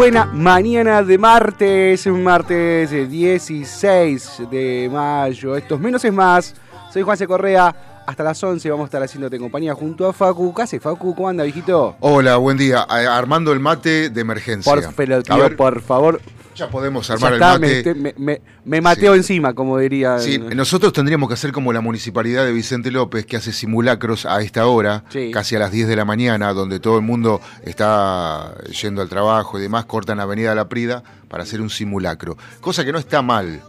Buena mañana de martes, martes eh, 16 de mayo. Esto es menos es más. Soy Juan C. Correa. Hasta las 11 vamos a estar haciéndote compañía junto a Facu. ¿Qué hace, Facu? ¿Cómo anda, viejito? Hola, buen día. Armando el mate de emergencia. Por, pero, A tío, ver, por favor. ya podemos Ya armar está, el mate. me, me- me mateo Sí. encima, como diría. Sí, nosotros tendríamos que hacer como la municipalidad de Vicente López, que hace simulacros a esta hora, Sí. casi a las 10 de la mañana, donde todo el mundo está yendo al trabajo y demás, cortan Avenida La Prida para hacer un simulacro. Cosa que no está mal.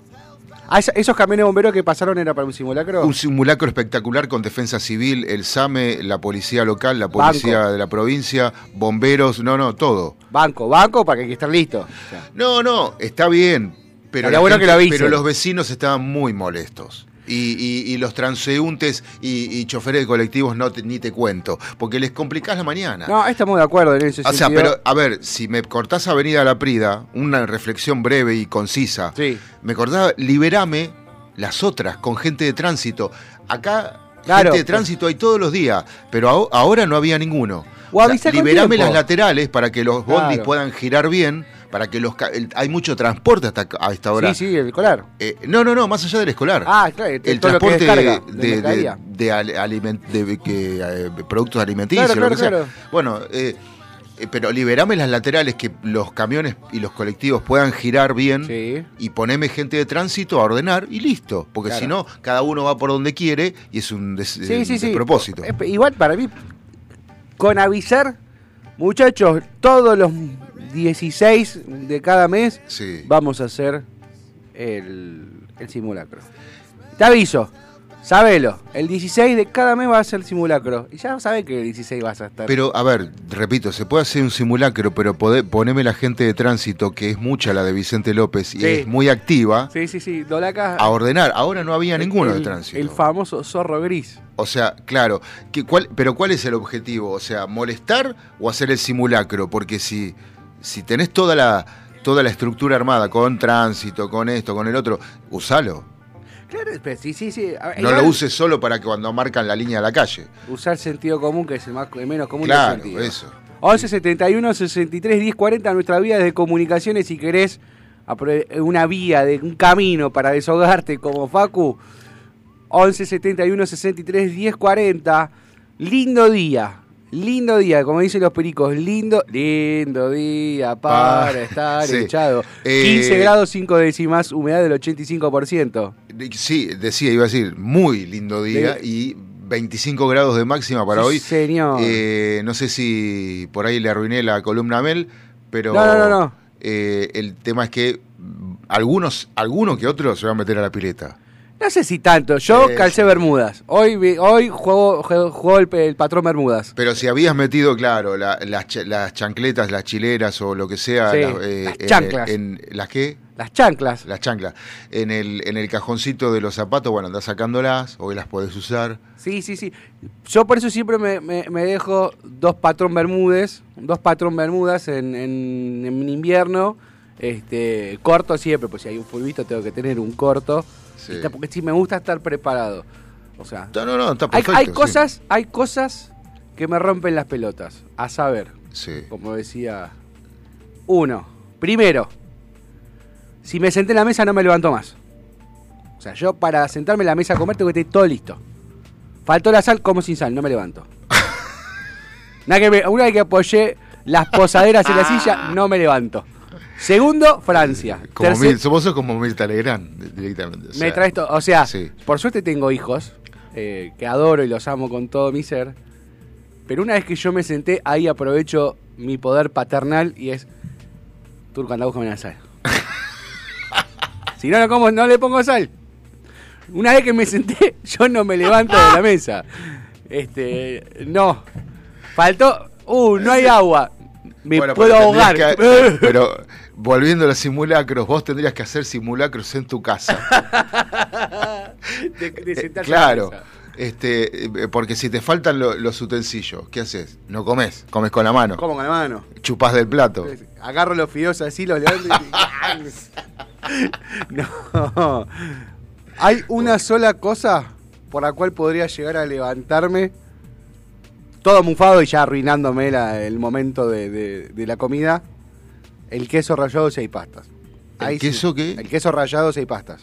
Ah, ¿Esos camiones bomberos que pasaron era para un simulacro? Un simulacro espectacular con defensa civil, el SAME, la policía local, la policía Banco. de la provincia, bomberos, no, no, todo. Banco, banco para que hay que estar listo. O sea, No, no, está bien. Pero, la bueno que lo pero los vecinos estaban muy molestos. Y, y- y los transeúntes y, y choferes de colectivos no te- ni te cuento, porque les complicás la mañana. No, estamos de acuerdo en ese o sea, pero a ver, si me cortás Avenida La Prida, una reflexión breve y concisa, Sí. me cortás, liberame las otras con gente de tránsito. Acá Claro. gente de tránsito hay todos los días, pero aho- ahora no había ninguno. O avisá con liberame las laterales para que los bondis Claro. puedan girar bien, para que los el- hay mucho transporte hasta a esta hora. Sí, sí, el colar. Eh, no, no, no, más allá del escolar. Ah, claro, el todo lo que transporte descarga de de, de- aliment- que, eh, productos alimenticios, Claro, lo que claro, sea. claro. Bueno, eh, pero liberame las laterales que los camiones y los colectivos puedan girar bien Sí. y poneme gente de tránsito a ordenar y listo. Porque Claro. si no, cada uno va por donde quiere y es un des- Sí, sí, despropósito. Igual para mí, con avisar, muchachos, todos los 16 de cada mes Sí. vamos a hacer el, el simulacro. Te aviso, sabelo, el 16 de cada mes va a ser el simulacro. Y ya sabes que el 16 vas a estar. Pero, a ver, repito, se puede hacer un simulacro, pero poneme la gente de tránsito, que es mucha la de Vicente López y Sí. es muy activa, sí, sí, sí, Dolaca. a ordenar. Ahora no había ninguno de tránsito. El famoso zorro gris. O sea, claro, que, cuál, pero ¿cuál es el objetivo? O sea, ¿molestar o hacer el simulacro? Porque si, si tenés toda la, toda la estructura armada con tránsito, con esto, con el otro, usalo. Claro, pero sí, sí, sí. Ver, No igual lo uses solo para que cuando marcan la línea de la calle. Usar sentido común, que es el, más, el menos común Claro, del sentido. eso. 11 71 63 10 40 nuestra vía de comunicaciones si querés una vía de un camino para desahogarte como Facu 11 71 63 10 40 lindo día lindo día como dicen los pericos lindo lindo día para Pa- estar sí. echado Eh, 15 grados 5 décimas humedad del 85% Sí, decía, iba a decir, muy lindo día De- y 25 grados de máxima para Sí, hoy. señor. Eh, no sé si por ahí le arruiné la columna Mel, pero No, no, no, eh, el tema es que algunos, alguno que otro se va a meter a la pileta. No sé si tanto. Yo calcé. Bermudas. Hoy, vi- hoy juego, juego, juego el, el patrón Bermudas. Pero si habías metido, claro, la- las, ch- las chancletas, las chileras o lo que sea, Sí, las, eh, las en- chanclas. En, ¿Las qué? Las chanclas. Las chanclas. En el, en el cajoncito de los zapatos, bueno, andás sacándolas, hoy las podés usar. Sí, sí, sí. Yo por eso siempre me, me- me dejo dos patrón Bermudes, dos patrón Bermudas en, en, en invierno, este, corto siempre, pues si hay un fulbito tengo que tener un corto, Sí. Porque sí me gusta estar preparado. O sea, No, no, no, está hay, perfecto. hay sí. cosas, hay cosas que me rompen las pelotas, a saber, Sí. como decía uno, primero, si me senté en la mesa no me levanto más. O sea, yo para sentarme en la mesa a comer tengo que tener todo listo. Faltó la sal, como sin sal, no me levanto. Nada que me- una vez que apoyé las posaderas en la silla, no me levanto. Segundo, Francia. Como Tercer- Mil, vos sos como Mirta Legrand, directamente. o me traes todo. O sea, Sí. por suerte tengo hijos, eh, que adoro y los amo con todo mi ser. Pero una vez que yo me senté, ahí aprovecho mi poder paternal y es. Turco, anda, búscame una sal. si no, no, como, no le pongo sal. Una vez que me senté, yo no me levanto de la mesa. Este. No. Faltó. Uh, no hay agua. Me Bueno, puedo ahogar. que- pero volviendo a los simulacros, vos tendrías que hacer simulacros en tu casa. de, de Eh, claro. Este, eh, porque si te faltan lo- los utensilios, ¿qué haces? No comes, comes con la mano, Como con la mano. chupás del plato. Agarro los fideos así, los levanto y... No. Hay una sola cosa por la cual podría llegar a levantarme todo mufado y ya arruinándome la- el momento de, de- de la comida. El queso rallado seis pastas. ¿El queso qué? El queso rallado seis pastas.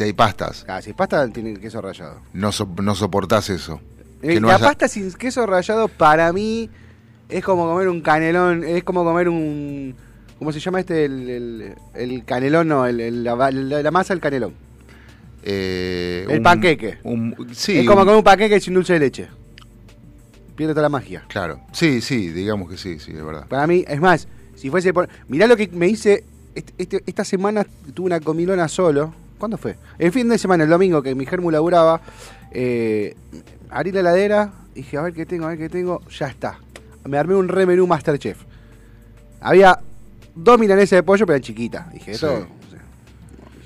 Hay pastas, Cada seis pastas tiene queso rallado. no, so- no soportás eso. Eh, no la haya- pasta sin queso rallado para mí es como comer un canelón, es como comer un... ¿Cómo se llama este? El, el- el canelón, no, el- la, la- la masa del canelón. Eh, El panqueque. un- sí, es como un- comer un paquete sin dulce de leche. Pierde toda la magia. Claro, sí, sí, digamos que sí, sí, es verdad. Para mí, es más, si fuese por... Mirá lo que me hice, este- este- esta semana tuve una comilona solo. ¿Cuándo fue? El fin de semana, el domingo, que mi germu laburaba. Eh, abrí la heladera, dije, a ver qué tengo, a ver qué tengo. Ya está. Me armé un re menú Masterchef. Había dos milanesas de pollo, pero eran chiquitas. Dije, esto, Sí. o sea,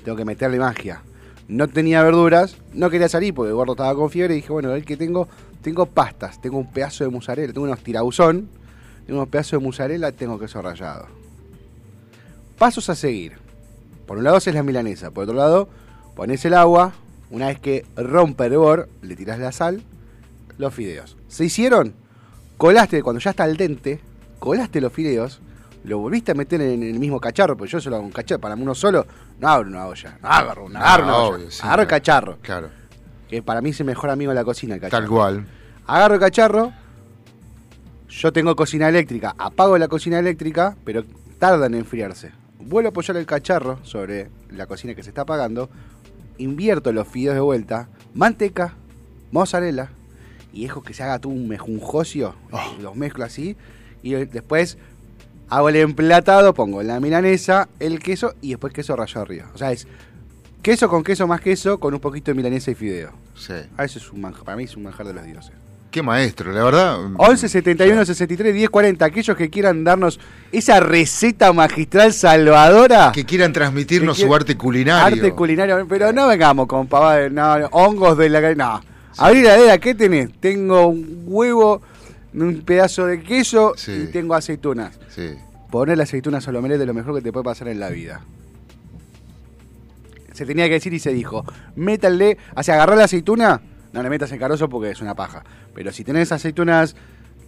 tengo que meterle magia. No tenía verduras, no quería salir porque el gordo estaba con fiebre. Y dije, bueno, a ver qué tengo. Tengo pastas, tengo un pedazo de mozzarella, tengo unos tirauzón, tengo unos pedazos de mozzarella, tengo queso rallado. Pasos a seguir. Por un lado haces la milanesa, por otro lado pones el agua, una vez que rompe el hervor, le tirás la sal, los fideos. ¿Se hicieron? Colaste, cuando ya está al dente, colaste los fideos, lo volviste a meter en el mismo cacharro, porque yo solo hago un cacharro, para uno solo, no abro una olla, no agarro una, agarro una Ah, olla, obvio, sí, agarro el cacharro, Claro, que para mí es el mejor amigo de la cocina, el cacharro. tal cual. Agarro el cacharro, yo tengo cocina eléctrica, apago la cocina eléctrica, pero tarda en enfriarse. Vuelvo a apoyar el cacharro sobre la cocina que se está apagando, invierto los fideos de vuelta, manteca, mozzarella, y dejo que se haga todo un mejunjocio, Oh. los mezclo así, y después hago el emplatado, pongo la milanesa, el queso y después queso rallado arriba. O sea, es queso con queso más queso con un poquito de milanesa y fideo. Sí. Ah, eso es un manjar, para mí es un manjar de los dioses. Qué maestro, la verdad. 11 71 63 10 40. Aquellos que quieran darnos esa receta magistral salvadora. Que quieran transmitirnos Que quiera- su arte culinario. Arte culinario. Pero no vengamos con pavadas, no, hongos de la. No. Abrí la heladera, ¿qué tenés? Tengo un huevo, un pedazo de queso Sí. y tengo aceitunas. Sí. Poner las aceitunas omelette es lo mejor que te puede pasar en la vida. Se tenía que decir y se dijo. Métanle, o sea, agarrar la aceituna, no le metas en carozo porque es una paja. Pero si tenés aceitunas,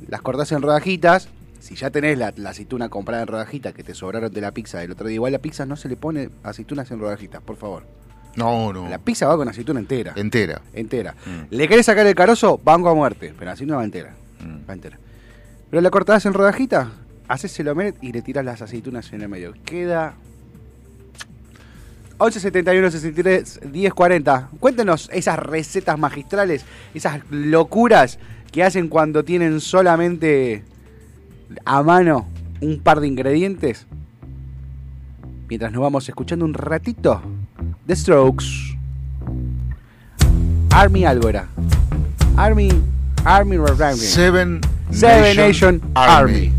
las cortás en rodajitas. Si ya tenés la, la aceituna comprada en rodajitas que te sobraron de la pizza del otro día, igual la pizza no se le pone aceitunas en rodajitas, por favor. No, no. La pizza va con aceituna entera. Entera. entera. Mm. ¿Le querés sacar el carozo? Banco a muerte. Pero así no va entera. Mm. Va entera. Pero la cortás en rodajitas, haces el omelette y le tirás las aceitunas en el medio. Queda 11 71 63 10 40. Cuéntenos esas recetas magistrales, esas locuras que hacen cuando tienen solamente a mano un par de ingredientes. Mientras nos vamos escuchando un ratito The Strokes. Army algo era. Army Army. Seven, Seven Nation Army.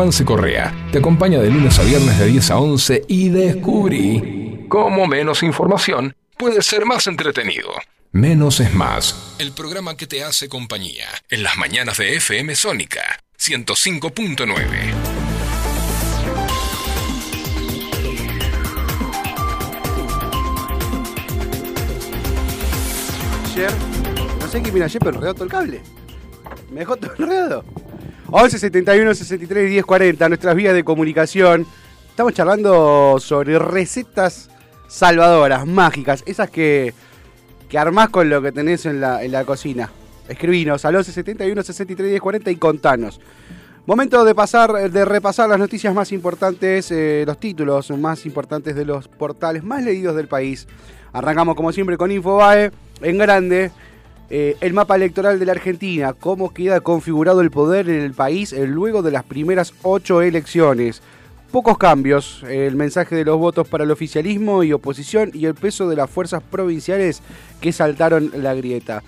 Juanse Correa te acompaña de lunes a viernes de 10 a 11 y descubrí cómo menos información puede ser más entretenido. Menos es más. El programa que te hace compañía en las mañanas de FM Sónica 105.9. Ayer, no sé qué vino ayer, pero enredó todo el cable. Me dejó todo enredado. 11 71 63 10 40, nuestras vías de comunicación. Estamos charlando sobre recetas salvadoras, mágicas, esas que, que armás con lo que tenés en la, en la cocina. Escribinos al 11 71 63 10 40 y contanos. Momento de pasar, de repasar las noticias más importantes, eh, los títulos más importantes de los portales más leídos del país. Arrancamos como siempre con Infobae, en grande, eh, el mapa electoral de la Argentina, cómo queda configurado el poder en el país eh, luego de las primeras ocho elecciones. pocos cambios. El mensaje de los votos para el oficialismo y oposición y el peso de las fuerzas provinciales que saltaron la grieta.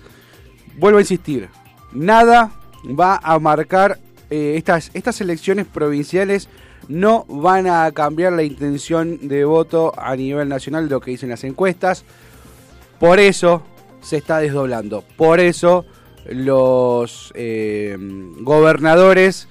Vuelvo a insistir, nada va a marcar eh, estas, estas elecciones provinciales. No van a cambiar la intención de voto a nivel nacional, lo que dicen las encuestas. Por eso se está desdoblando. Por eso los eh, gobernadores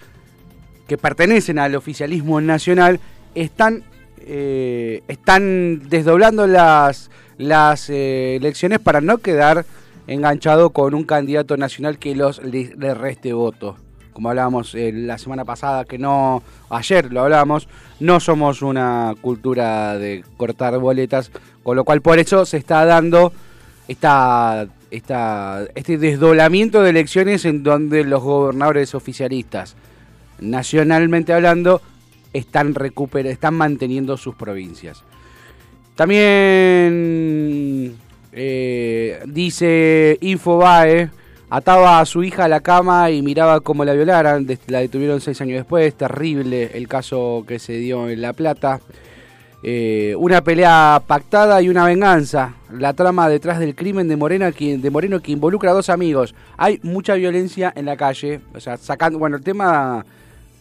que pertenecen al oficialismo nacional están, eh, están desdoblando las, las eh, elecciones para no quedar enganchado con un candidato nacional que los le, reste votos. Como hablábamos la semana pasada, que no, ayer lo hablábamos, no somos una cultura de cortar boletas, con lo cual por eso se está dando esta, esta, este desdoblamiento de elecciones en donde los gobernadores oficialistas, nacionalmente hablando, están, recuper están manteniendo sus provincias. También eh, dice Infobae, ataba a su hija a la cama y miraba cómo la violaran, la detuvieron seis años después, terrible el caso que se dio en La Plata. Eh, una pelea pactada y una venganza. La trama detrás del crimen de, Morena, que, de Moreno que involucra a dos amigos. Hay mucha violencia en la calle. O sea, sacando. Bueno, el tema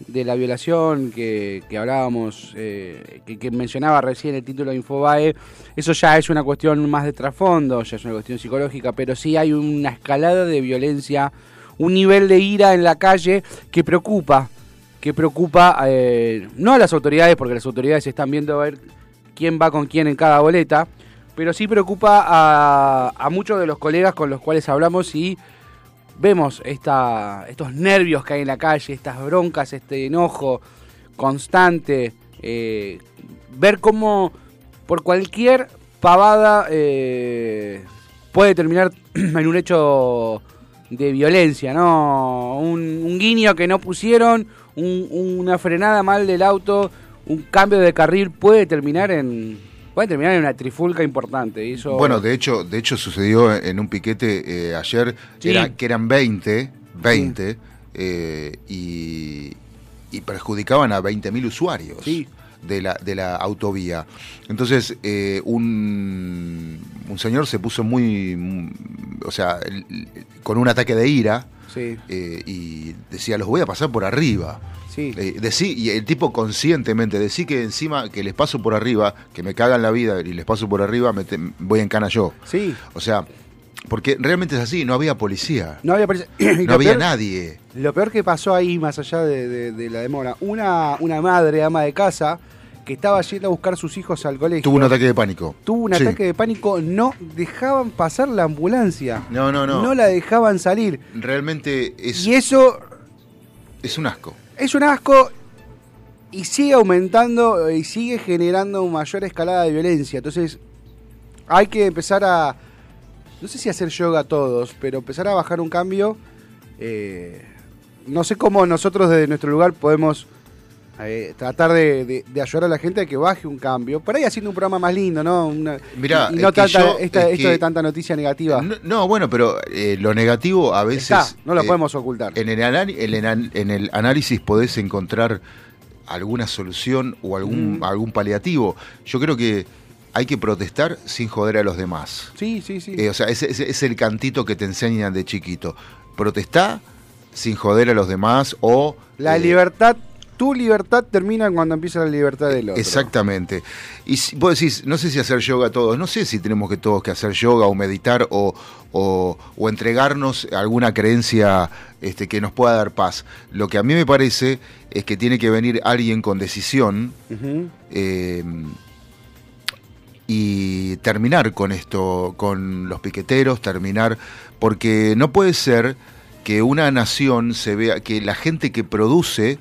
de la violación que, que hablábamos, eh, que, que mencionaba recién el título de Infobae, eso ya es una cuestión más de trasfondo, ya es una cuestión psicológica, pero sí hay una escalada de violencia, un nivel de ira en la calle que preocupa que preocupa eh, no a las autoridades, porque las autoridades están viendo a ver quién va con quién en cada boleta, pero sí preocupa a, muchos de los colegas con los cuales hablamos y vemos esta, estos nervios que hay en la calle, estas broncas, este enojo constante, eh, ver cómo por cualquier pavada eh, puede terminar en un hecho de violencia, ¿no? Un guiño que no pusieron, un- una frenada mal del auto, un cambio de carril puede terminar en puede terminar en una trifulca importante. Bueno, de hecho, de hecho sucedió en un piquete eh, ayer Sí. era- que eran 20, 20 eh, y, y perjudicaban a 20.000 usuarios Sí. de, la, de la autovía. Entonces, eh, un, un señor se puso muy, o sea, con un ataque de ira sí, eh, y decía, los voy a pasar por arriba. sí. Eh, decí, y el tipo conscientemente, decí que encima que les paso por arriba, que me cagan la vida y les paso por arriba, me te- voy en cana yo. sí. O sea, porque realmente es así, no había policía, No había, y no había peor- nadie. Lo peor que pasó ahí, más allá de, de- de la demora, una, una madre, ama de casa, que estaba yendo a buscar a sus hijos al colegio. Tuvo un ataque de pánico. Tuvo un Sí. ataque de pánico, no dejaban pasar la ambulancia. No, no, no. No la dejaban salir. Realmente es, Y eso es un asco. es un asco y sigue aumentando y sigue generando mayor escalada de violencia. Entonces, hay que empezar a. No sé si hacer yoga todos, pero empezar a bajar un cambio. eh, no sé cómo nosotros desde nuestro lugar podemos eh, tratar de, de- de ayudar a la gente a que baje un cambio. Por ahí haciendo un programa más lindo, ¿no? Una- Mirá, y no tanta- yo- esta- es esto que- de tanta noticia negativa. No, no, bueno, pero eh, lo negativo a veces... Está, no lo eh, podemos ocultar. En el, en el an- en el análisis podés encontrar alguna solución o algún, Mm. algún paliativo. Yo creo que hay que protestar sin joder a los demás. Sí, sí, sí. Eh, o sea, ese, ese es el cantito que te enseñan de chiquito. Protestá sin joder a los demás o... la eh, libertad, tu libertad termina cuando empieza la libertad del otro. Exactamente. Y si, vos decís, no sé si hacer yoga todos, no sé si tenemos que todos que hacer yoga o meditar o, o, o entregarnos a alguna creencia este, que nos pueda dar paz. Lo que a mí me parece es que tiene que venir alguien con decisión eh, y terminar con esto, con los piqueteros, terminar, porque no puede ser que una nación se vea, que la gente que produce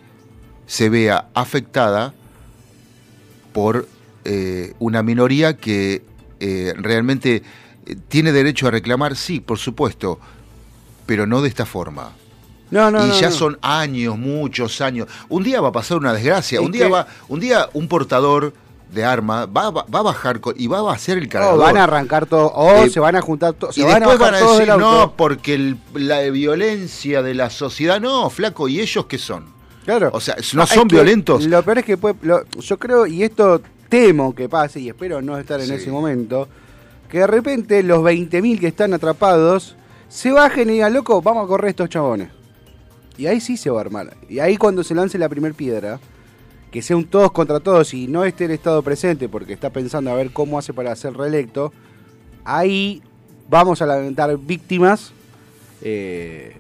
se vea afectada por eh, una minoría que eh, realmente eh, tiene derecho a reclamar, sí, por supuesto, pero no de esta forma. No, no, y no, ya son años, muchos años. Un día va a pasar una desgracia. ¿Y Un día va, un día un portador de arma va, va, va a bajar y va a hacer el No, cargador. van a arrancar todo, o Eh, se van a juntar todos, y van a después bajar van a decir, no, porque el- la violencia de la sociedad, no, flaco, ¿y ellos qué son? Claro. O sea, no es son que violentos. Lo peor es que puede- lo- yo creo, y esto temo que pase, y espero no estar en Sí. ese momento, que de repente los 20.000 que están atrapados se bajen y digan, loco, vamos a correr estos chabones. Y ahí sí se va a armar. Y ahí cuando se lance la primer piedra, que sea un todos contra todos y no esté el Estado presente porque está pensando a ver cómo hace para ser reelecto, ahí vamos a lamentar víctimas eh,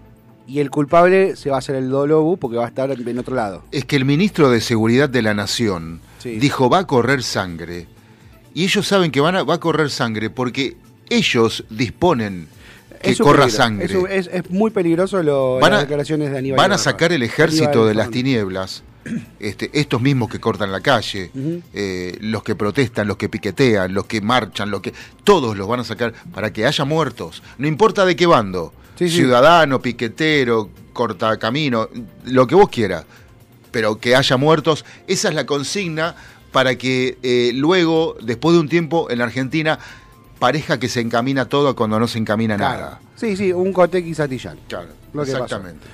y el culpable se va a hacer el Dolobu porque va a estar en otro lado. Es que el ministro de Seguridad de la Nación Sí. dijo va a correr sangre. Y ellos saben que van a, va a correr sangre porque ellos disponen que corra peligro. sangre. Es, un- es- es muy peligroso lo, Van a- las declaraciones de Aníbal. Van a sacar el ejército Aníbal de las tinieblas, este, estos mismos que cortan la calle, eh, los que protestan, los que piquetean, los que marchan, los que todos los van a sacar para que haya muertos, no importa de qué bando, Sí, sí. ciudadano, piquetero, cortacamino, lo que vos quieras, pero que haya muertos, esa es la consigna para que eh, luego, después de un tiempo en la Argentina, parezca que se encamina todo cuando no se encamina Claro. nada. Sí, sí, un Cotex y Satillán. Claro, Lo que pasó. exactamente.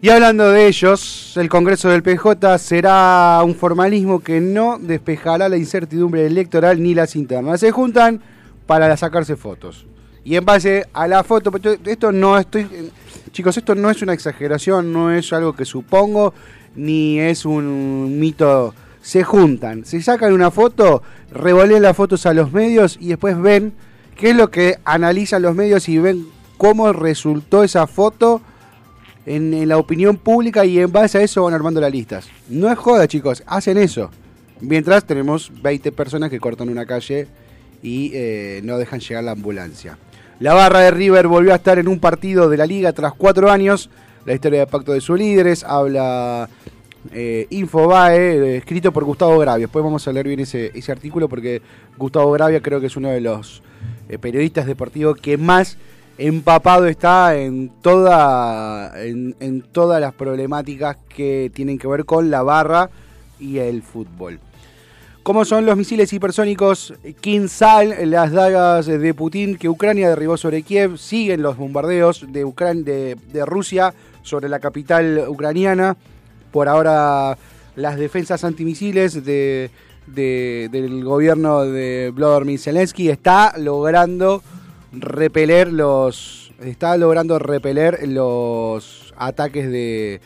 Y hablando de ellos, el Congreso del PJ será un formalismo que no despejará la incertidumbre electoral ni las internas. Se juntan para sacarse fotos. Y en base a la foto, esto no estoy. Chicos, esto no es una exageración, no es algo que supongo, ni es un mito. Se juntan, se sacan una foto, revolean las fotos a los medios y después ven qué es lo que analizan los medios y ven cómo resultó esa foto en, en la opinión pública y en base a eso van armando las listas. No es joda, chicos, hacen eso. Mientras tenemos 20 personas que cortan una calle y eh, no dejan llegar la ambulancia. La barra de River volvió a estar en un partido de la liga tras cuatro años. La historia del pacto de sus líderes habla eh, Infobae, eh, escrito por Gustavo Gravia. Después vamos a leer bien ese, artículo porque Gustavo Gravia creo que es uno de los eh, periodistas deportivos que más empapado está en toda en todas las problemáticas que tienen que ver con la barra y el fútbol. ¿Cómo son los misiles hipersónicos Kinsal, las dagas de Putin que Ucrania derribó sobre Kiev? Siguen los bombardeos de, Rusia sobre la capital ucraniana. Por ahora las defensas antimisiles de, de- del gobierno de Vladimir Zelensky está logrando repeler los está logrando repeler los ataques de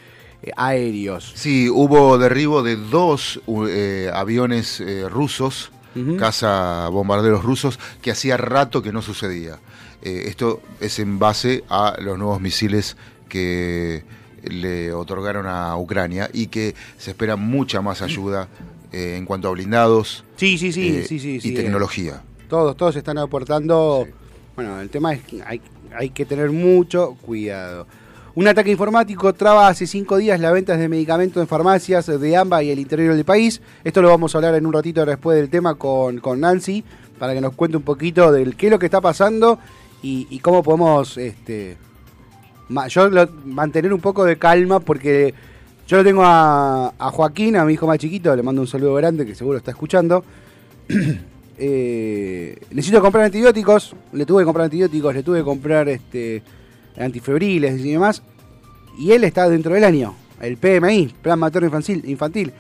aéreos. Sí, hubo derribo de dos eh, aviones eh, rusos, Ujú. caza bombarderos rusos, que hacía rato que no sucedía. Eh, esto es en base a los nuevos misiles que le otorgaron a Ucrania y que se espera mucha más ayuda en cuanto a blindados Sí, sí, sí, sí, sí, y tecnología. Todos, todos están aportando. Sí. Bueno, el tema es que hay, hay que tener mucho cuidado. Un ataque informático traba hace cinco días las ventas de medicamentos en farmacias de AMBA y el interior del país. Esto lo vamos a hablar en un ratito después del tema con, con Nancy, para que nos cuente un poquito del qué es lo que está pasando y, cómo podemos este, mantener un poco de calma porque yo lo tengo a, a Joaquín, a mi hijo más chiquito, le mando un saludo grande que seguro está escuchando. Eh, necesito comprar antibióticos, le tuve que comprar antibióticos, le tuve que comprar este antifebriles y demás. Y él está dentro del año, el PMI, Plan Materno Infantil, infantil.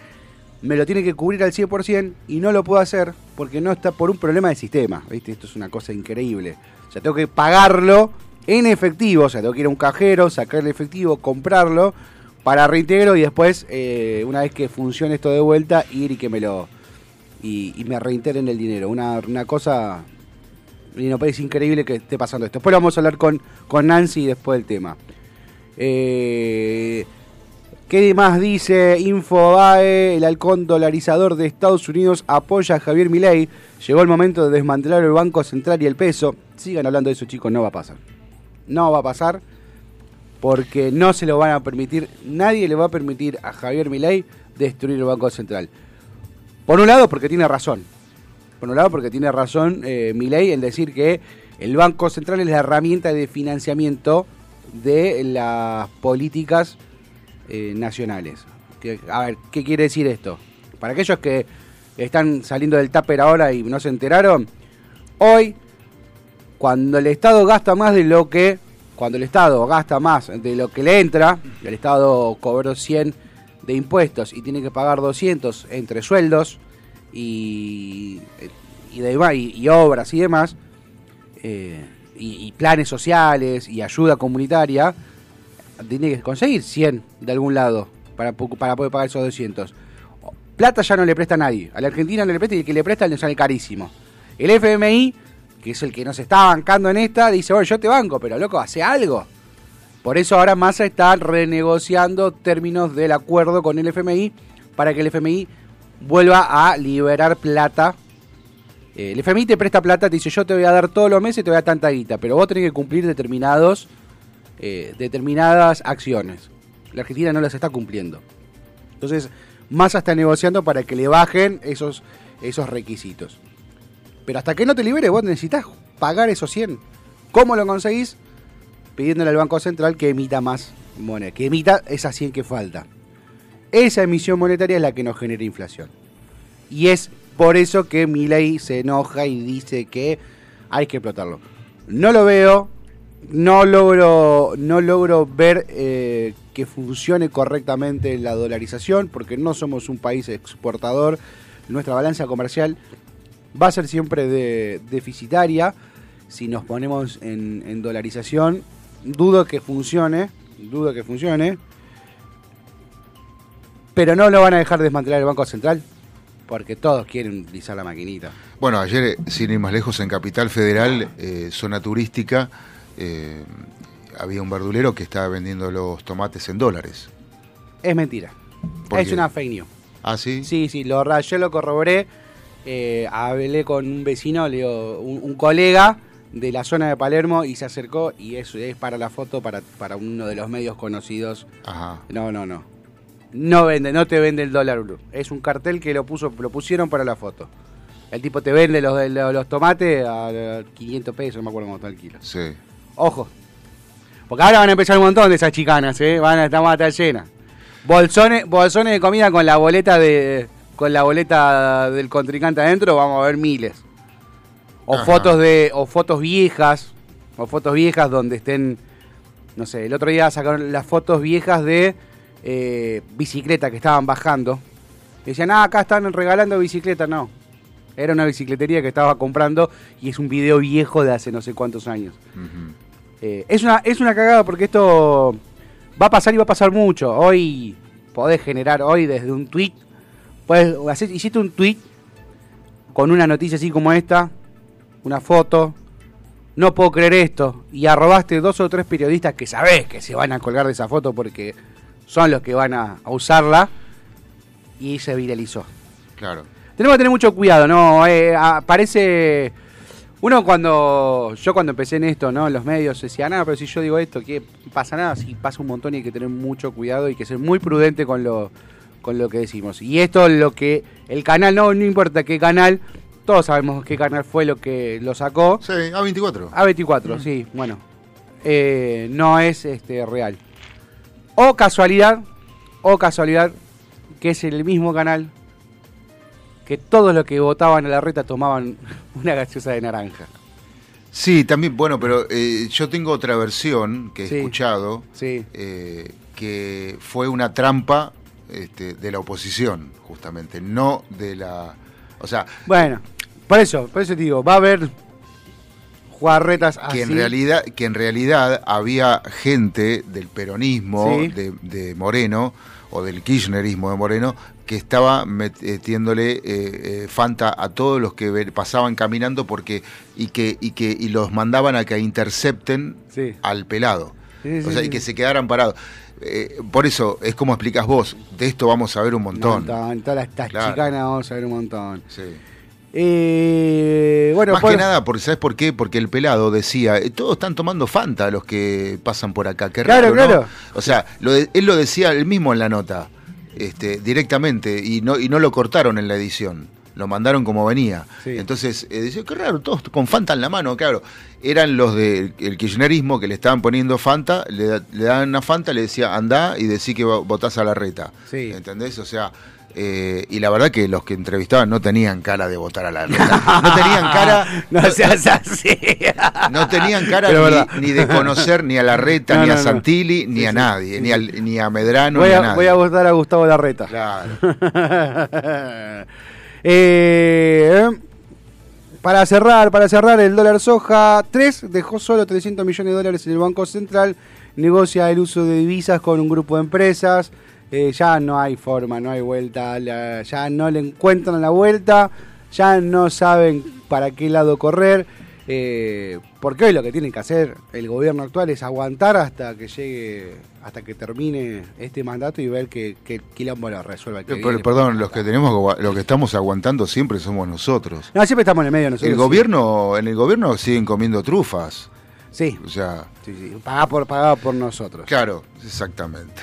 Me lo tiene que cubrir al 100% y no lo puedo hacer porque no está por un problema de sistema. ¿viste? Esto es una cosa increíble. O sea, tengo que pagarlo en efectivo, o sea, tengo que ir a un cajero, sacar el efectivo, comprarlo para reintegro y después, eh, una vez que funcione esto de vuelta, ir y que me lo, y, y me reintegren el dinero. Una, una cosa, y no parece increíble que esté pasando esto. Después lo vamos a hablar con, con Nancy después del tema. Eh, ¿Qué más dice Infobae? El halcón dolarizador de Estados Unidos apoya a Javier Milei. Llegó el momento de desmantelar el Banco Central y el peso. Sigan hablando de eso, chicos, no va a pasar. No va a pasar porque no se lo van a permitir. Nadie le va a permitir a Javier Milei destruir el Banco Central. Por un lado, porque tiene razón. Por un lado, porque tiene razón eh, Milei en decir que el Banco Central es la herramienta de financiamiento de las políticas eh, nacionales. A ver, ¿qué quiere decir esto? Para aquellos que están saliendo del tupper ahora y no se enteraron, hoy, cuando el Estado gasta más de lo que, cuando el Estado gasta más de lo que le entra, el Estado cobró 100 de impuestos y tiene que pagar 200 entre sueldos y, y, de- y- obras y demás, eh, y, planes sociales y ayuda comunitaria, tiene que conseguir 100 de algún lado para, para poder pagar esos 200. Plata ya no le presta a nadie. A la Argentina no le presta y el que le presta le sale carísimo. El FMI, que es el que nos está bancando en esta, dice, bueno, yo te banco, pero loco, hace algo. Por eso ahora Massa está renegociando términos del acuerdo con el FMI para que el FMI vuelva a liberar plata. Eh, el FMI te presta plata, te dice yo te voy a dar todos los meses, te voy a dar tanta guita, pero vos tenés que cumplir determinados, eh, determinadas acciones. La Argentina no las está cumpliendo. Entonces, Massa está negociando para que le bajen esos, esos requisitos. Pero hasta que no te libere, vos necesitas pagar esos 100. ¿Cómo lo conseguís? Pidiéndole al Banco Central que emita más moneda, que emita esas 100 que falta. Esa emisión monetaria es la que nos genera inflación. Y es por eso que Milei se enoja y dice que hay que explotarlo. No lo veo, no logro, no logro ver eh, que funcione correctamente la dolarización, porque no somos un país exportador. Nuestra balanza comercial va a ser siempre de- deficitaria. Si nos ponemos en, en dolarización, dudo que funcione, dudo que funcione. Pero no lo van a dejar desmantelar el Banco Central, porque todos quieren utilizar la maquinita. Bueno, ayer, eh, sin ir más lejos, en Capital Federal, eh, zona turística, eh, había un verdulero que estaba vendiendo los tomates en dólares. Es mentira. ¿Por Es qué? una fake news. ¿Ah, sí? Sí, sí, lo, ra- yo lo corroboré. eh, hablé con un vecino, le digo, un, un colega de la zona de Palermo y se acercó y eso es para la foto para, para uno de los medios conocidos. Ajá. No, no, no. No vende, no te vende el dólar blue. Es un cartel que lo puso, lo pusieron para la foto. El tipo te vende los, los, los tomates a 500 pesos, no me acuerdo cómo está el kilo. Sí. Ojo. Porque ahora van a empezar un montón de esas chicanas, ¿eh? Van a estar, estar llenas. Bolsones, bolsones de comida con la boleta de con la boleta del contrincante adentro, vamos a ver miles. O Ajá. fotos de o fotos viejas, o fotos viejas donde estén no sé, el otro día sacaron las fotos viejas de eh, bicicleta que estaban bajando. Decían, ah, acá están regalando bicicleta. No, era una bicicletería que estaba comprando y es un video viejo de hace no sé cuántos años. Eh, es, una, es una cagada porque esto va a pasar y va a pasar mucho. Hoy podés generar, hoy desde un tweet, puedes hacer, hiciste un tweet con una noticia así como esta, una foto, no puedo creer esto, y arrobaste dos o tres periodistas que sabés que se van a colgar de esa foto porque son los que van a, a usarla, y se viralizó. Claro. Tenemos que tener mucho cuidado, ¿no? Eh, ah, parece. Uno cuando. Yo cuando empecé en esto, ¿no? En los medios decía, nada, pero si yo digo esto, ¿qué pasa nada? Sí, pasa un montón y hay que tener mucho cuidado y hay que ser muy prudente con lo, con lo que decimos. Y esto lo que. El canal, no, no importa qué canal, todos sabemos qué canal fue lo que lo sacó. Sí, A24. A24, sí, bueno. Eh, no es este real. O casualidad, o casualidad, que es el mismo canal que todos los que votaban a la reta tomaban una gaseosa de naranja. Sí, también, bueno, pero eh, yo tengo otra versión que he Sí. escuchado, Sí. eh, que fue una trampa este, de la oposición, justamente, no de la... O sea, Bueno, por eso, por eso te digo, va a haber jugarretas así. que en realidad que en realidad había gente del peronismo Sí. de, de Moreno o del kirchnerismo de Moreno que estaba metiéndole eh, eh, Fanta a todos los que pasaban caminando porque y que y que y los mandaban a que intercepten Sí. al pelado Sí, o sea y que se quedaran parados Eh, por eso es como explicas vos de esto vamos a ver un Un montón montón, todas estas Claro. chicanas vamos a ver un montón. Sí. Eh, bueno, Más por- que nada, porque, ¿sabes por qué? Porque el pelado decía, eh, todos están tomando Fanta los que pasan por acá. Qué Claro, raro, ¿no?". O sea, lo de- él lo decía él mismo en la nota, este, directamente, y no, y no lo cortaron en la edición. Lo mandaron como venía. Sí. Entonces, eh, decía, qué raro, todos con Fanta en la mano, claro. Eran los del el kirchnerismo que le estaban poniendo Fanta, le, le daban una Fanta, le decía, andá y decí que vo- votás a la reta. Sí. ¿Entendés? O sea, eh, y la verdad que los que entrevistaban no tenían cara de votar a la reta. No tenían cara. no seas así. No tenían cara ni, de conocer ni a la reta, No, ni a no. Santilli, ni a sí, nadie, ni, al- ni a Medrano, voy, ni a a, nadie. voy a votar a Gustavo Larreta. Claro. Eh, para cerrar, para cerrar, el dólar soja 3 dejó solo 300 millones de dólares en el Banco Central, negocia el uso de divisas con un grupo de empresas, eh, ya no hay forma, no hay vuelta, la- ya no le encuentran la vuelta, ya no saben para qué lado correr, eh, porque hoy lo que tiene que hacer el gobierno actual es aguantar hasta que llegue, hasta que termine este mandato y ver que, que quilombo lo resuelva. el que Eh, pero, perdón, los que tenemos, que agua- lo que estamos aguantando siempre somos nosotros. No, siempre estamos en el medio nosotros. El sí. gobierno, en el gobierno siguen comiendo trufas. Sí, O sea, sí, sí. Pagado por, pagado por nosotros. claro, exactamente.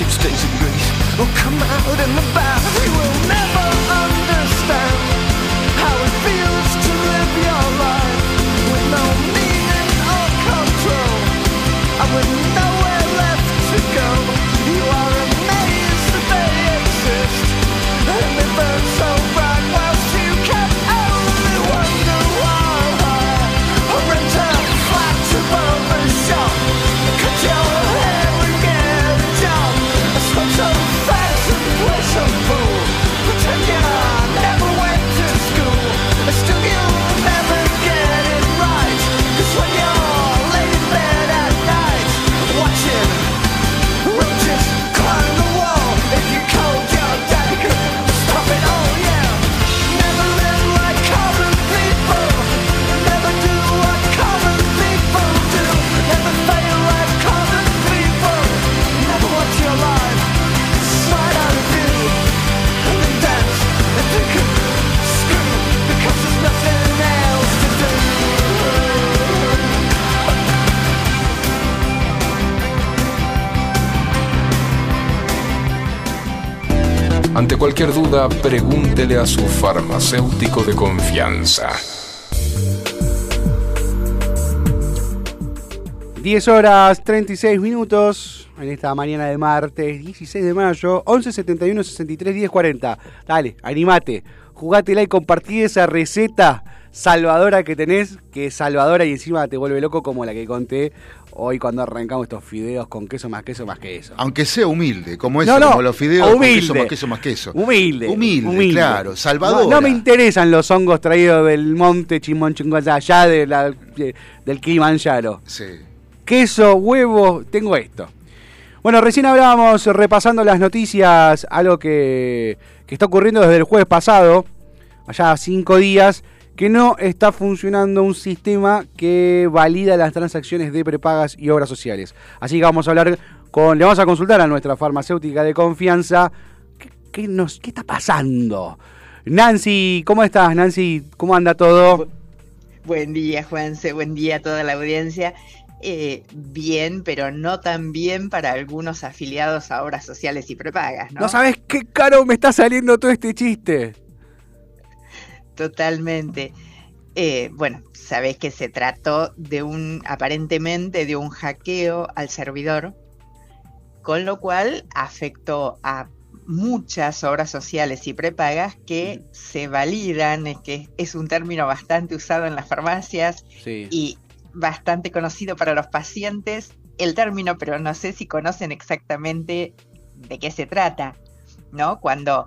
friendship stays in grace. Oh, come out and about. Cualquier duda, pregúntele a su farmacéutico de confianza. 10 horas 36 minutos en esta mañana de martes 16 de mayo 11 71 63 10 40 dale animate jugátela y compartí esa receta salvadora que tenés que es salvadora y encima te vuelve loco como la que conté hoy cuando arrancamos estos fideos con queso más queso más queso Aunque sea humilde, como eso, No, no, como los fideos con queso más queso más queso. Humilde. Humilde, claro. Salvador. No, no me interesan los hongos traídos del monte Chimonchingüe, allá de la- de- del Kilimanjaro. Sí. queso, huevo, tengo esto. Bueno, recién hablábamos, repasando las noticias, algo que, que está ocurriendo desde el jueves pasado, allá cinco días, que no está funcionando un sistema que valida las transacciones de prepagas y obras sociales. Así que vamos a hablar con, le vamos a consultar a nuestra farmacéutica de confianza, ¿qué, qué nos, qué está pasando? Nancy, ¿cómo estás, Nancy? ¿Cómo anda todo? Buen día, Juanse, buen día a toda la audiencia. Eh, bien, pero no tan bien para algunos afiliados a obras sociales y prepagas, ¿no? No sabes qué caro me está saliendo todo este chiste. Totalmente. Eh, bueno, sabés que se trató de un, aparentemente, de un hackeo al servidor, con lo cual afectó a muchas obras sociales y prepagas que se validan, es que es un término bastante usado en las farmacias Sí. y bastante conocido para los pacientes el término, pero no sé si conocen exactamente de qué se trata, ¿no? Cuando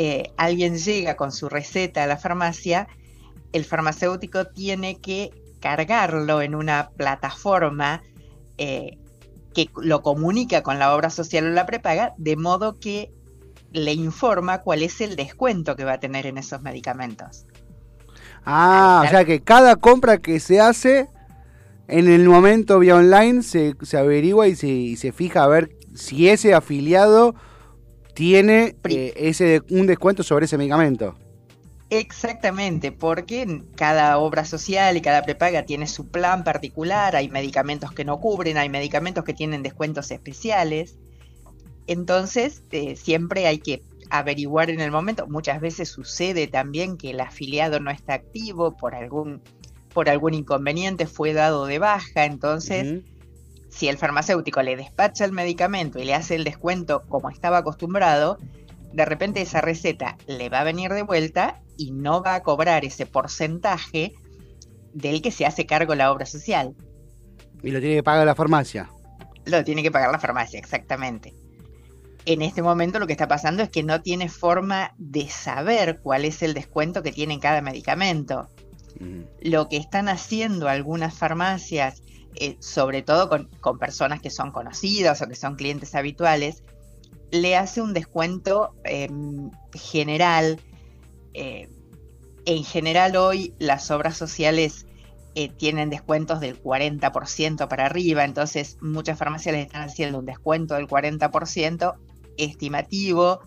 eh, alguien llega con su receta a la farmacia, el farmacéutico tiene que cargarlo en una plataforma eh, que lo comunica con la obra social o la prepaga, de modo que le informa cuál es el descuento que va a tener en esos medicamentos. Ah, o sea que cada compra que se hace en el momento vía online se, se averigua y se, y se fija a ver si ese afiliado tiene eh, ese de- un descuento sobre ese medicamento. Exactamente, porque cada obra social y cada prepaga tiene su plan particular, hay medicamentos que no cubren, hay medicamentos que tienen descuentos especiales. Entonces, eh, siempre hay que averiguar en el momento. Muchas veces sucede también que el afiliado no está activo por algún, por algún inconveniente, fue dado de baja. Entonces. Si el farmacéutico le despacha el medicamento y le hace el descuento como estaba acostumbrado, de repente esa receta le va a venir de vuelta y no va a cobrar ese porcentaje del que se hace cargo la obra social. Y lo tiene que pagar la farmacia. Lo tiene que pagar la farmacia, exactamente. En este momento lo que está pasando es que no tiene forma de saber cuál es el descuento que tiene en cada medicamento. Lo que están haciendo algunas farmacias, eh, sobre todo con, con personas que son conocidas o que son clientes habituales, le hace un descuento eh, general. eh, en general hoy las obras sociales eh, tienen descuentos del 40% para arriba, entonces muchas farmacias les están haciendo un descuento del 40% estimativo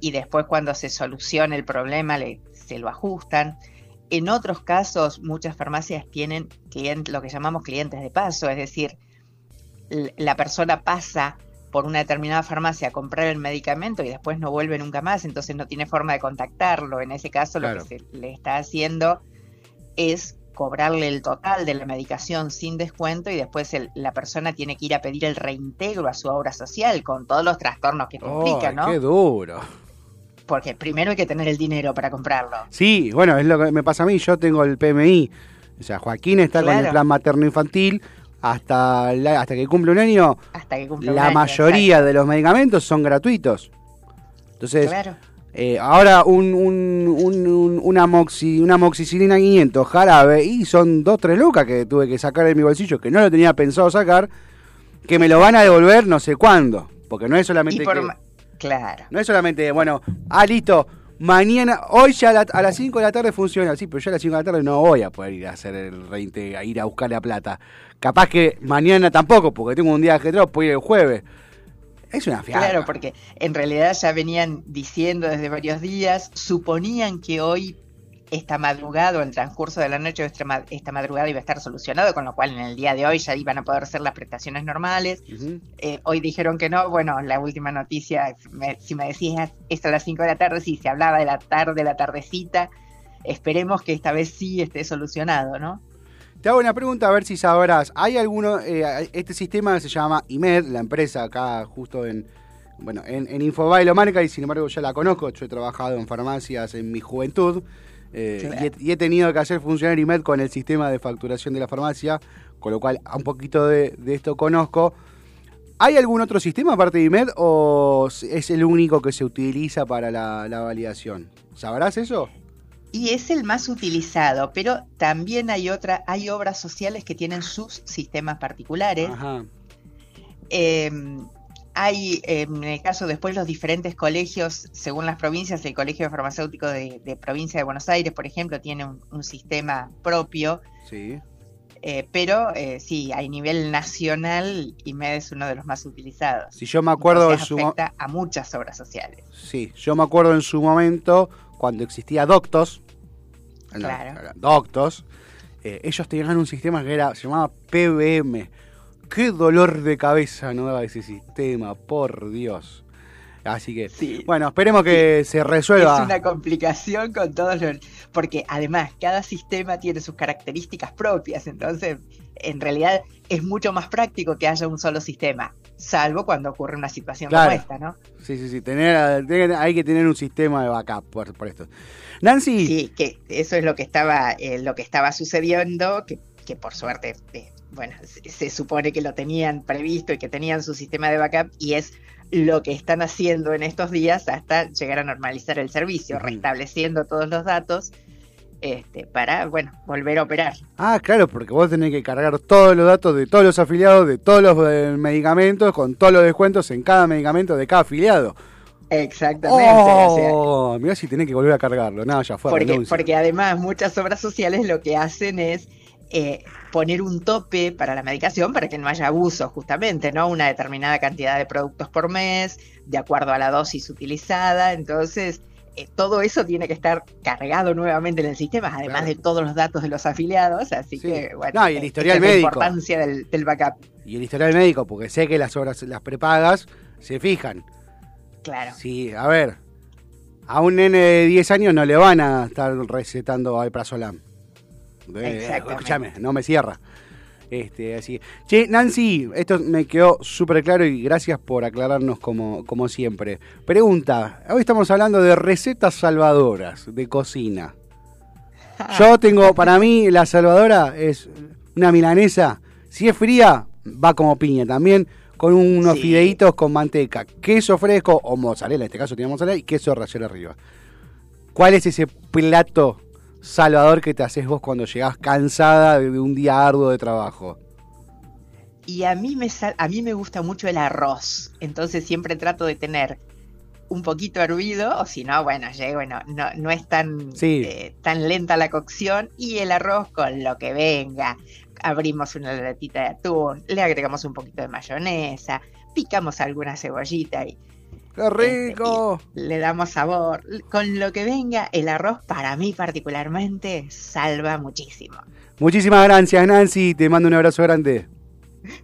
y después cuando se solucione el problema le- se lo ajustan. En otros casos, muchas farmacias tienen lo que llamamos clientes de paso, es decir, la persona pasa por una determinada farmacia a comprar el medicamento y después no vuelve nunca más, entonces no tiene forma de contactarlo. En ese caso, Claro. lo que se le está haciendo es cobrarle el total de la medicación sin descuento y después el- la persona tiene que ir a pedir el reintegro a su obra social con todos los trastornos que Ay, ¿no? qué duro. Porque primero hay que tener el dinero para comprarlo. Sí, bueno, es lo que me pasa a mí. Yo tengo el PMI. O sea, Joaquín está con el plan materno-infantil. Hasta, la- hasta que cumple un año, Hasta que cumpla un la año, mayoría de los medicamentos son gratuitos. Entonces, Claro. eh, ahora un, un, un, un- una, moxi, una moxicilina 500 jarabe y son 2, 3 lucas que tuve que sacar de mi bolsillo, que no lo tenía pensado sacar, que me lo van a devolver no sé cuándo. Porque no es solamente Y por que- Claro. no es solamente, bueno, ah, listo, mañana, hoy ya a, la- las 5 de la tarde funciona, sí, pero yo a las 5 de la tarde no voy a poder ir a hacer el reinte, a ir a buscar la plata. Capaz que mañana tampoco, porque tengo un día ajetreado, puedo ir el jueves. Es una fiada. Claro, porque en realidad ya venían diciendo desde varios días, suponían que hoy esta madrugada o el transcurso de la noche o esta, ma- esta madrugada iba a estar solucionado, con lo cual en el día de hoy ya iban a poder ser las prestaciones normales. Eh, hoy dijeron que no, bueno, la última noticia, me- si me decías esto a las 5 de la tarde, sí, se hablaba de la tarde, la tardecita. Esperemos que esta vez sí esté solucionado, ¿no? Te hago una pregunta a ver si sabrás. ¿Hay alguno, eh, este sistema se llama IMED, la empresa acá justo en, bueno, en, en Infobae lo marca y sin embargo ya la conozco. Yo he trabajado en farmacias en mi juventud eh, Claro. y, he, y he tenido que hacer funcionar IMED con el sistema de facturación de la farmacia, con lo cual un poquito de, de esto conozco. ¿Hay algún otro sistema aparte de IMED o es el único que se utiliza para la, la validación? ¿Sabrás eso? Y es el más utilizado, pero también hay otra, hay obras sociales que tienen sus sistemas particulares. Ajá. Eh, hay, eh, en el caso después, los diferentes colegios, según las provincias, el Colegio Farmacéutico de, de Provincia de Buenos Aires, por ejemplo, tiene un, un sistema propio, Sí. eh, pero eh, sí, a nivel nacional, IMED es uno de los más utilizados. Si yo me acuerdo en su afecta a muchas obras sociales. Sí, yo me acuerdo en su momento, cuando existía Doctos, Claro. Doctos, eh, ellos tenían un sistema que era, se llamaba PBM. Qué dolor de cabeza no daba ese sistema, por Dios. Así que, Sí. bueno, esperemos que se resuelva. Es una complicación con todos los... Porque además cada sistema tiene sus características propias, entonces en realidad es mucho más práctico que haya un solo sistema, salvo cuando ocurre una situación Claro. como esta, ¿no? Sí, sí, sí, tener, tener- hay que tener un sistema de backup por, por esto. Nancy, Sí, que eso es lo que estaba, eh, lo que estaba sucediendo, que, que por suerte, eh, bueno, se, se supone que lo tenían previsto y que tenían su sistema de backup y es lo que están haciendo en estos días hasta llegar a normalizar el servicio, restableciendo todos los datos este, para, bueno, volver a operar. Ah, claro, porque vos tenés que cargar todos los datos de todos los afiliados, de todos los eh, medicamentos, con todos los descuentos en cada medicamento de cada afiliado. Exactamente. o sea, Oh, mirá si tenés que volver a cargarlo. No, ya fue. porque, porque además muchas obras sociales lo que hacen es eh, poner un tope para la medicación para que no haya abuso, justamente, ¿no? Una determinada cantidad de productos por mes, de acuerdo a la dosis utilizada. Entonces, eh, todo eso tiene que estar cargado nuevamente en el sistema, además Claro. de todos los datos de los afiliados. Así Sí. que, bueno, No, y el historial es médico. La importancia del, del backup, Y el historial médico, porque sé que las obras, las prepagas, se fijan. claro. Sí, a ver. A un nene de 10 años no le van a estar recetando alprazolam. Eh. Escúchame, no me cierra. Este, así. Che, Nancy, esto me quedó súper claro y gracias por aclararnos como, como siempre. Pregunta, hoy estamos hablando de recetas salvadoras de cocina. Yo tengo, para mí, la salvadora es una milanesa. Si es fría, va como piña también, con unos Sí. fideitos con manteca, queso fresco o mozzarella, en este caso tiene mozzarella, y queso rallero arriba. ¿Cuál es ese plato salvador que te haces vos cuando llegás cansada de un día arduo de trabajo? Y a mí me sal- a mí me gusta mucho el arroz, entonces siempre trato de tener un poquito hervido, o si no, bueno, llego, no, no, no es tan, Sí. eh, tan lenta la cocción, y el arroz con lo que venga. Abrimos una latita de atún, le agregamos un poquito de mayonesa, picamos alguna cebollita y ¡Qué rico! le damos sabor. Con lo que venga, el arroz para mí particularmente salva muchísimo. Muchísimas gracias, Nancy. Te mando un abrazo grande.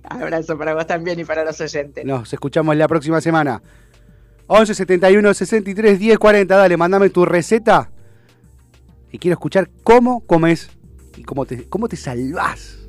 Abrazo para vos también y para los oyentes. Nos escuchamos la próxima semana. 11 71 63 10 40. Dale, mandame tu receta. Y quiero escuchar cómo comes y cómo te, cómo te salvás.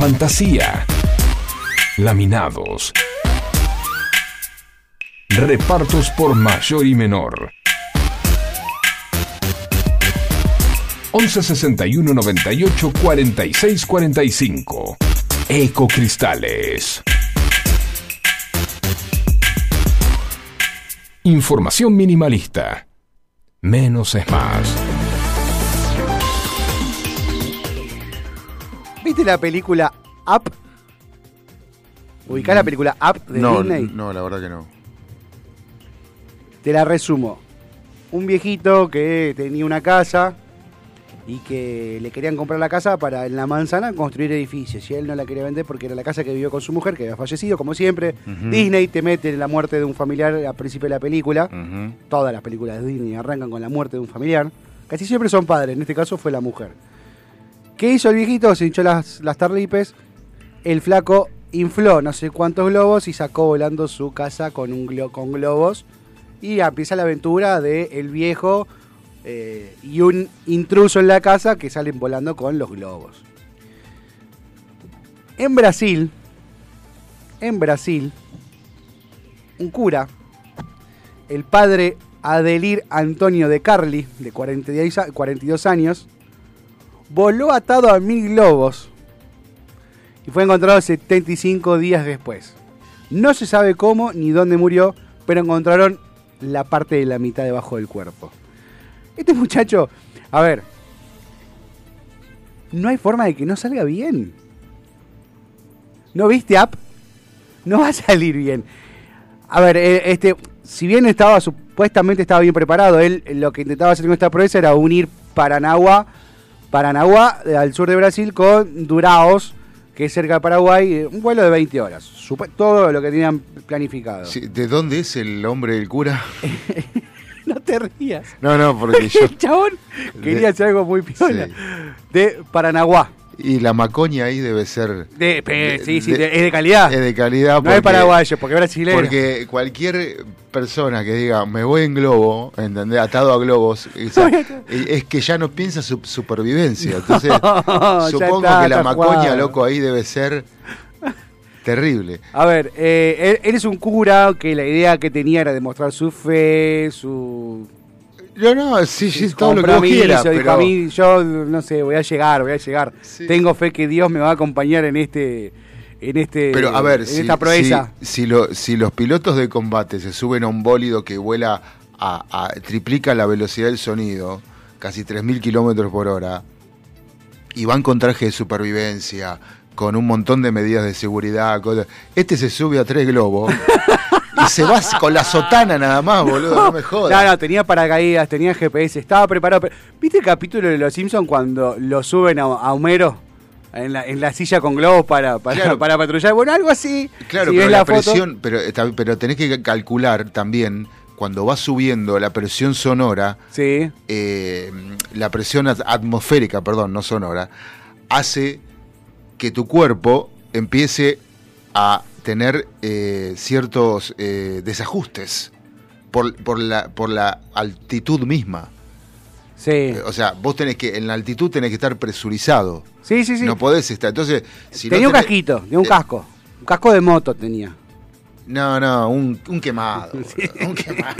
fantasía. Laminados. Repartos por mayor y menor. 11 61 98 Ecocristales. Información minimalista. Menos es más. ¿Viste la película Up? ¿Ubicás la película Up de no, Disney? no, la verdad que no. Te la resumo. Un viejito que tenía una casa y que le querían comprar la casa para en la manzana construir edificios. Y él no la quería vender porque era la casa que vivió con su mujer, que había fallecido, como siempre. Disney te mete la muerte de un familiar al principio de la película. Todas las películas de Disney arrancan con la muerte de un familiar. Casi siempre son padres, en este caso fue la mujer. ¿Qué hizo el viejito? Se hinchó las, las tarlipes. El flaco infló no sé cuántos globos y sacó volando su casa con, un glo- con globos. Y empieza la aventura de el viejo eh, y un intruso en la casa que salen volando con los globos. En Brasil, en Brasil, un cura, el padre Adelir Antonio de Carli, de 42 a- 42 años, voló atado a mil globos y fue encontrado 75 días después. No se sabe cómo ni dónde murió, pero encontraron la parte de la mitad debajo del cuerpo. Este muchacho, a ver, no hay forma de que no salga bien. ¿No viste App? No va a salir bien. A ver, eh, este, si bien estaba supuestamente estaba bien preparado, él lo que intentaba hacer con esta proeza era unir Paranagua, Paranagua eh, al sur de Brasil con Duraos, que es cerca de Paraguay, eh, un vuelo de 20 horas. Todo lo que tenían planificado. Sí, ¿De dónde es el hombre del cura? No te rías. No, no, porque yo. El chabón quería hacer algo muy piola. Sí. De Paranaguá. Y la macoña ahí debe ser. De, sí, sí, de- es de calidad. Es de calidad. no porque- es paraguayo, porque es brasileño. Porque cualquier persona que diga me voy en globo, ¿entendés? Atado a globos, o sea, es que ya no piensa su supervivencia. Entonces, supongo está, que la macoña, jugado. loco, ahí debe ser terrible. A ver, eh, él, él es un cura que la idea que tenía era demostrar su fe, su No, no, sí, sí, todo lo que vos quieras, Dijo, pero a mí, yo no sé, voy a llegar, voy a llegar. Sí. Tengo fe que Dios me va a acompañar en este, en este, Pero a ver, en si, esta proeza. si- si lo- si los pilotos de combate se suben a un bólido que vuela a, a- triplica la velocidad del sonido, casi 3.000 kilómetros por hora, y van con traje de supervivencia, con un montón de medidas de seguridad, cosas- este se sube a tres globos y se va con la sotana nada más, boludo, no me jodas. No, no, tenía paracaídas, tenía GPS, estaba preparado. pero- ¿Viste el capítulo de Los Simpsons cuando lo suben a, a Homero en la, en la silla con globos para, para, Claro. para patrullar? Bueno, algo así. Claro, si pero la, la, foto, presión, pero, pero tenés que calcular también cuando va subiendo la presión sonora, Sí. eh, la presión at- atmosférica, perdón, no sonora, hace que tu cuerpo empiece a tener eh, ciertos eh, desajustes por, por, la, por la altitud misma. Sí. Eh, O sea, vos tenés que, en la altitud tenés que estar presurizado. Sí, sí, sí. No podés estar. Entonces, si no tenía un tenés- casquito, tenía un casco. Un casco de moto tenía. No, no, un, un quemado. Un quemado.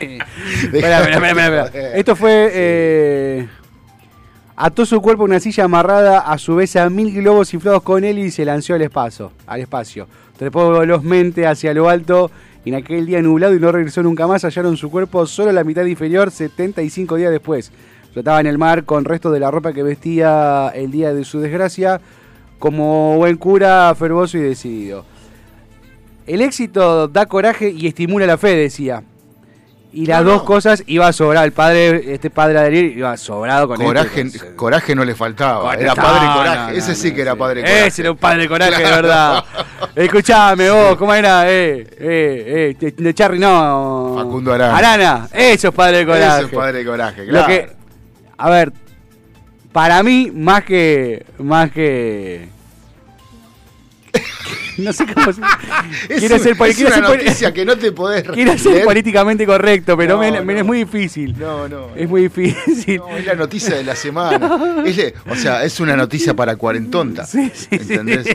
Espera, espera, espera. Esto fue. eh, ató su cuerpo a una silla amarrada a su vez a mil globos inflados con él y se lanzó al espacio. Al espacio. Trepó velozmente hacia lo alto y en aquel día nublado y no regresó nunca más. Hallaron su cuerpo solo la mitad inferior 75 días después. Flotaba en el mar con restos de la ropa que vestía el día de su desgracia, como buen cura, fervoso y decidido. El éxito da coraje y estimula la fe, decía. Y las No, dos no. cosas iba a sobrar. El padre, este padre Adelir iba sobrado con Coraje. Con- coraje no le faltaba. con- Era padre no, coraje. Ese sí que era padre coraje. Ese era un padre coraje, de verdad. Escuchame vos, ¿cómo era? Eh, eh, eh, de Charry no. Facundo Arana. Arana, eso es padre coraje. Ese es padre coraje, Lo claro. que, a ver, para mí, más que. Más que. no sé cómo se. Es, quiero ser, es quiero una ser noticia que no te podés quiero ser políticamente correcto, pero No, me- me- no. es muy difícil. No, no. Es muy difícil. No, es la noticia de la semana. Es de- o sea, es una noticia para cuarentonta. Sí, sí, sí. ¿Entendés?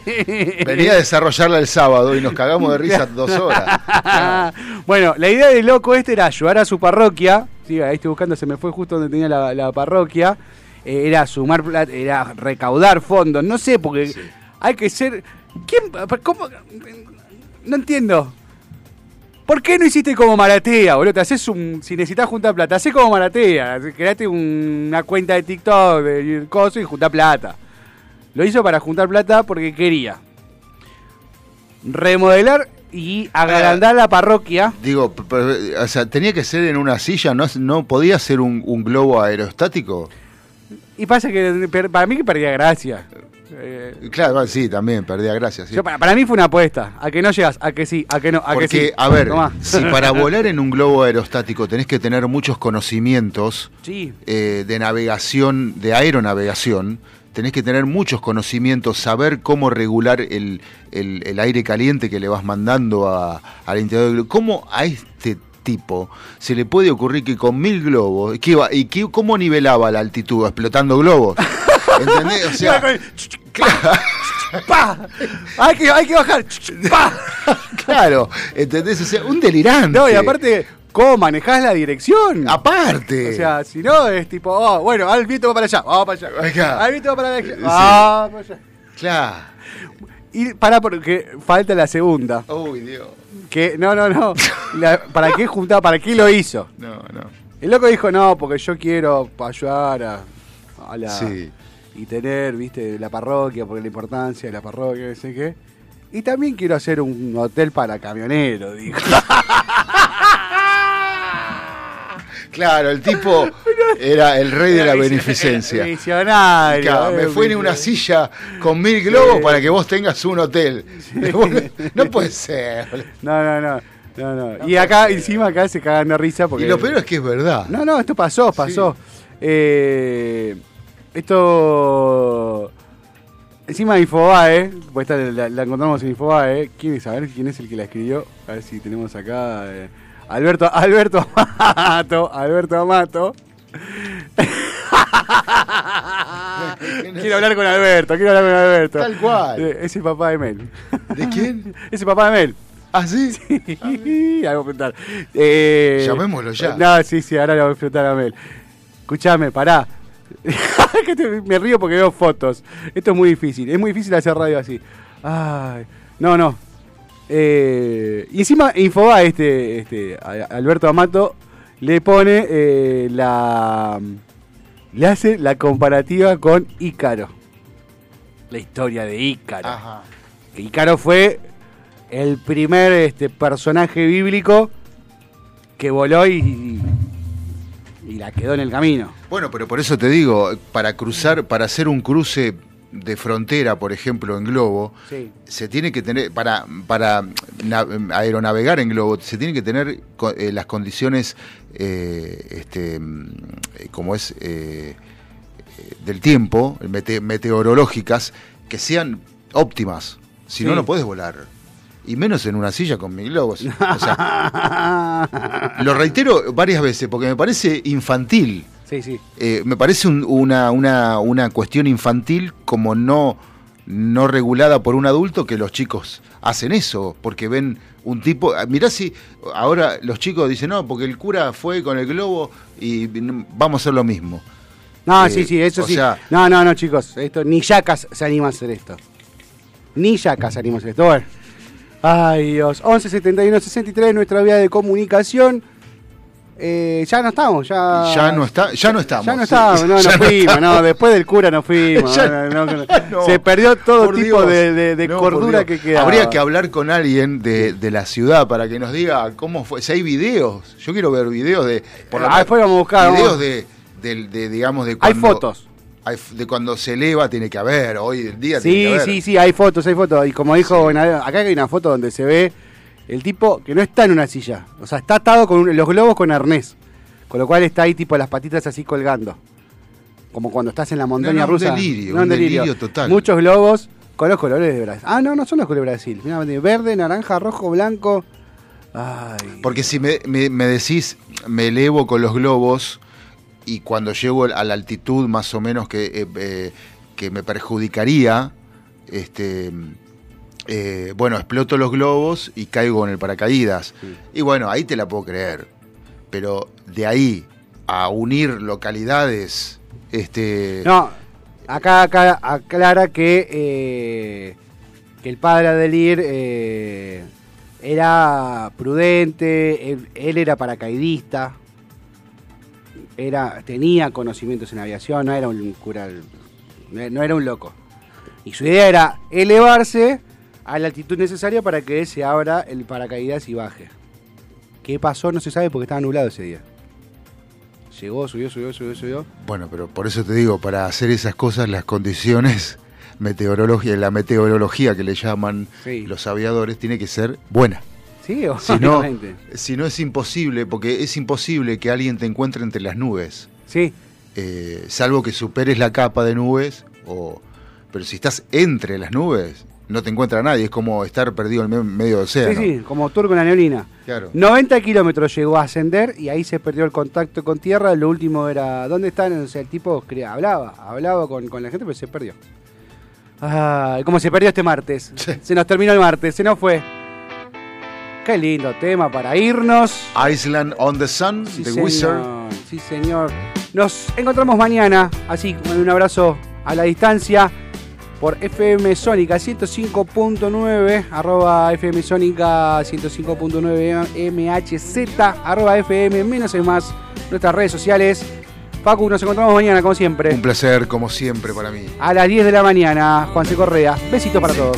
Venía a desarrollarla el sábado y nos cagamos de risa dos horas. Bueno, la idea del loco este era ayudar a su parroquia Sí, ahí estoy buscando, se me fue justo donde tenía la, la parroquia. Eh, era sumar plata, era recaudar fondos. No sé, porque hay que ser. ¿Quién? ¿Cómo? No entiendo. ¿Por qué no hiciste como Maratea, boludo? Te haces un. Si necesitas juntar plata, hacés como Maratea. Create un- una cuenta de TikTok, de coso y juntar plata. Lo hizo para juntar plata porque quería remodelar y agrandar la parroquia. Digo, o sea, tenía que ser en una silla, ¿no, no podía ser un, un globo aerostático? Y pasa que para mí que perdía gracia. Eh, Claro, sí, también, perdía gracia. sí. yo- para, para mí fue una apuesta. A que no llegas, a que sí, a que no, a Porque, que sí. a ver, Tomá. si para volar en un globo aerostático tenés que tener muchos conocimientos Sí, eh, de navegación, de aeronavegación, tenés que tener muchos conocimientos, saber cómo regular el, el- el aire caliente que le vas mandando a- al interior del globo. ¿Cómo a este tipo se le puede ocurrir que con mil globos, ¿qué iba- ¿y qué- cómo nivelaba la altitud? ¿Explotando globos? ¿Entendés? O sea, ¡Pa! Hay que, hay que bajar. ¡Pa! claro, ¿entendés? O sea, un delirante. No, y aparte, ¿cómo manejás la dirección? Aparte. O sea, si no, es tipo, oh, bueno, al viento va para allá, vamos para allá. Acá. Al viento va para allá, vamos para allá. Claro. Y para porque falta la segunda. Uy, Dios. Que, no, no, no. La- ¿Para qué juntaba? ¿Para qué lo hizo? No, no. El loco dijo, no, porque yo quiero ayudar a, a la... Sí. Y tener, viste, la parroquia, porque la importancia de la parroquia, no sé qué. Y también quiero hacer un hotel para camioneros, dijo. Claro, el tipo era el rey de la beneficencia. Visionario. Claro, me eh, fue en una silla con mil globos para que vos tengas un hotel. No puede ser. No, no, no. no, no. Y acá, encima acá se cagan de risa porque... Y lo peor es que es verdad. No, no, esto pasó, pasó. Eh, esto. Encima de Infobae, pues esta la, la encontramos en Infobae. A ver quién es el que la escribió. A ver si tenemos acá. eh, Alberto, Alberto Amato, Alberto Amato. quiero hablar con Alberto, quiero hablar con Alberto. Tal cual. Eh, ese papá de Mel. ¿De quién? Ese papá de Mel. ¿Ah, sí? Algo a preguntar. Eh, Llamémoslo ya. No, sí, sí, ahora le voy a explotar a Mel. Escuchame, pará. Me río porque veo fotos. Esto es muy difícil. Es muy difícil hacer radio así. Ay, no, no. Eh, y encima Infoba, este, este, Alberto Amato, le pone eh, la. Le hace la comparativa con Ícaro. La historia de Ícaro. Ajá. Ícaro fue el primer este, personaje bíblico que voló y, y la quedó en el camino. Bueno, pero por eso te digo, para cruzar, para hacer un cruce de frontera, por ejemplo, en globo, Sí. se tiene que tener, para, para na- aeronavegar en globo, se tienen que tener eh, las condiciones, eh, este, mm, como es, eh, eh, del tiempo, mete- meteorológicas, que sean óptimas. Si Sí. no, no puedes volar. Y menos en una silla con mil globos. O sea, lo reitero varias veces porque me parece infantil. sí, sí. Eh, me parece un- una, una, una cuestión infantil como no, no regulada por un adulto que los chicos hacen eso, porque ven un tipo... ah, Mirá si ahora los chicos dicen, no, porque el cura fue con el globo y vamos a hacer lo mismo. No, Eh, sí, sí, eso sí. sea- no, no, no, chicos. Esto, ni Yacas se anima a hacer esto. Ni Yacas se anima a hacer esto. Bueno. Ay, Dios. 11 71 63, nuestra vía de comunicación. Eh, ya no estamos, ya. Ya no está, ya no estamos. Ya no estábamos, no, no fuimos, no, estamos. después del cura no fuimos. No, no. Se perdió todo Por tipo Dios. de, de- de No, por cordura que quedaba. Habría que hablar con alguien de, de la ciudad para que nos diga cómo fue. Si hay videos, yo quiero ver videos de. Ah, menos después vamos a buscar, Videos de, digamos, de Hay cuando. fotos. Hay de cuando se eleva, tiene que haber. Hoy en día tiene que Sí, haber. sí, sí, hay fotos, hay fotos. Y como dijo, acá hay una foto donde se ve el tipo que no está en una silla. O sea, está atado con un- los globos con arnés. Con lo cual está ahí tipo las patitas así colgando. Como cuando estás en la montaña no, un rusa. delirio, un delirio total. Muchos globos con los colores de Brasil. Ah, no, no son los colores de Brasil. Mirá, verde, naranja, rojo, blanco. Ay. Porque si me, me- me decís, me elevo con los globos y cuando llego a la altitud más o menos que, eh, eh, que me perjudicaría, este, eh, bueno, exploto los globos y caigo en el paracaídas. Sí. Y bueno, ahí te la puedo creer. Pero de ahí a unir localidades. Este, No, acá, acá aclara que, que el padre Adelir era prudente, él, él era paracaidista, era, tenía conocimientos en aviación, no era un cura, no era un loco. Y su idea era elevarse a la altitud necesaria para que se abra el paracaídas y baje. ¿Qué pasó? No se sabe porque estaba nublado ese día. Llegó, subió, subió, subió, subió. Bueno, pero por eso te digo, para hacer esas cosas, las condiciones meteorología, la meteorología que le llaman Sí. los aviadores, tiene que ser buena. Sí, Si no, si no es imposible, porque es imposible que alguien te encuentre entre las nubes, Sí, eh, salvo que superes la capa de nubes, o, pero si estás entre las nubes, no te encuentra nadie, es como estar perdido en el me- medio del sí, océano. sí, como turco en la neblina. Claro. 90 kilómetros llegó a ascender y ahí se perdió el contacto con tierra. Lo último era, ¿dónde están? O sea, el tipo hablaba, hablaba con, con la gente, pero se perdió. Ay, cómo se perdió este martes. Sí. Se nos terminó el martes, se nos fue. Qué lindo tema para irnos. Island on the Sun, Sí, The señor. Wizard. Sí, señor. Nos encontramos mañana, así, con un abrazo a la distancia, por FM Sónica 105.9, arroba FM Sónica 105.9 MHZ, arroba FM menos es más, nuestras redes sociales. Pacu, nos encontramos mañana, como siempre, Un placer, como siempre, para mí. a las 10 de la mañana. Juan C. Correa, besitos para todos.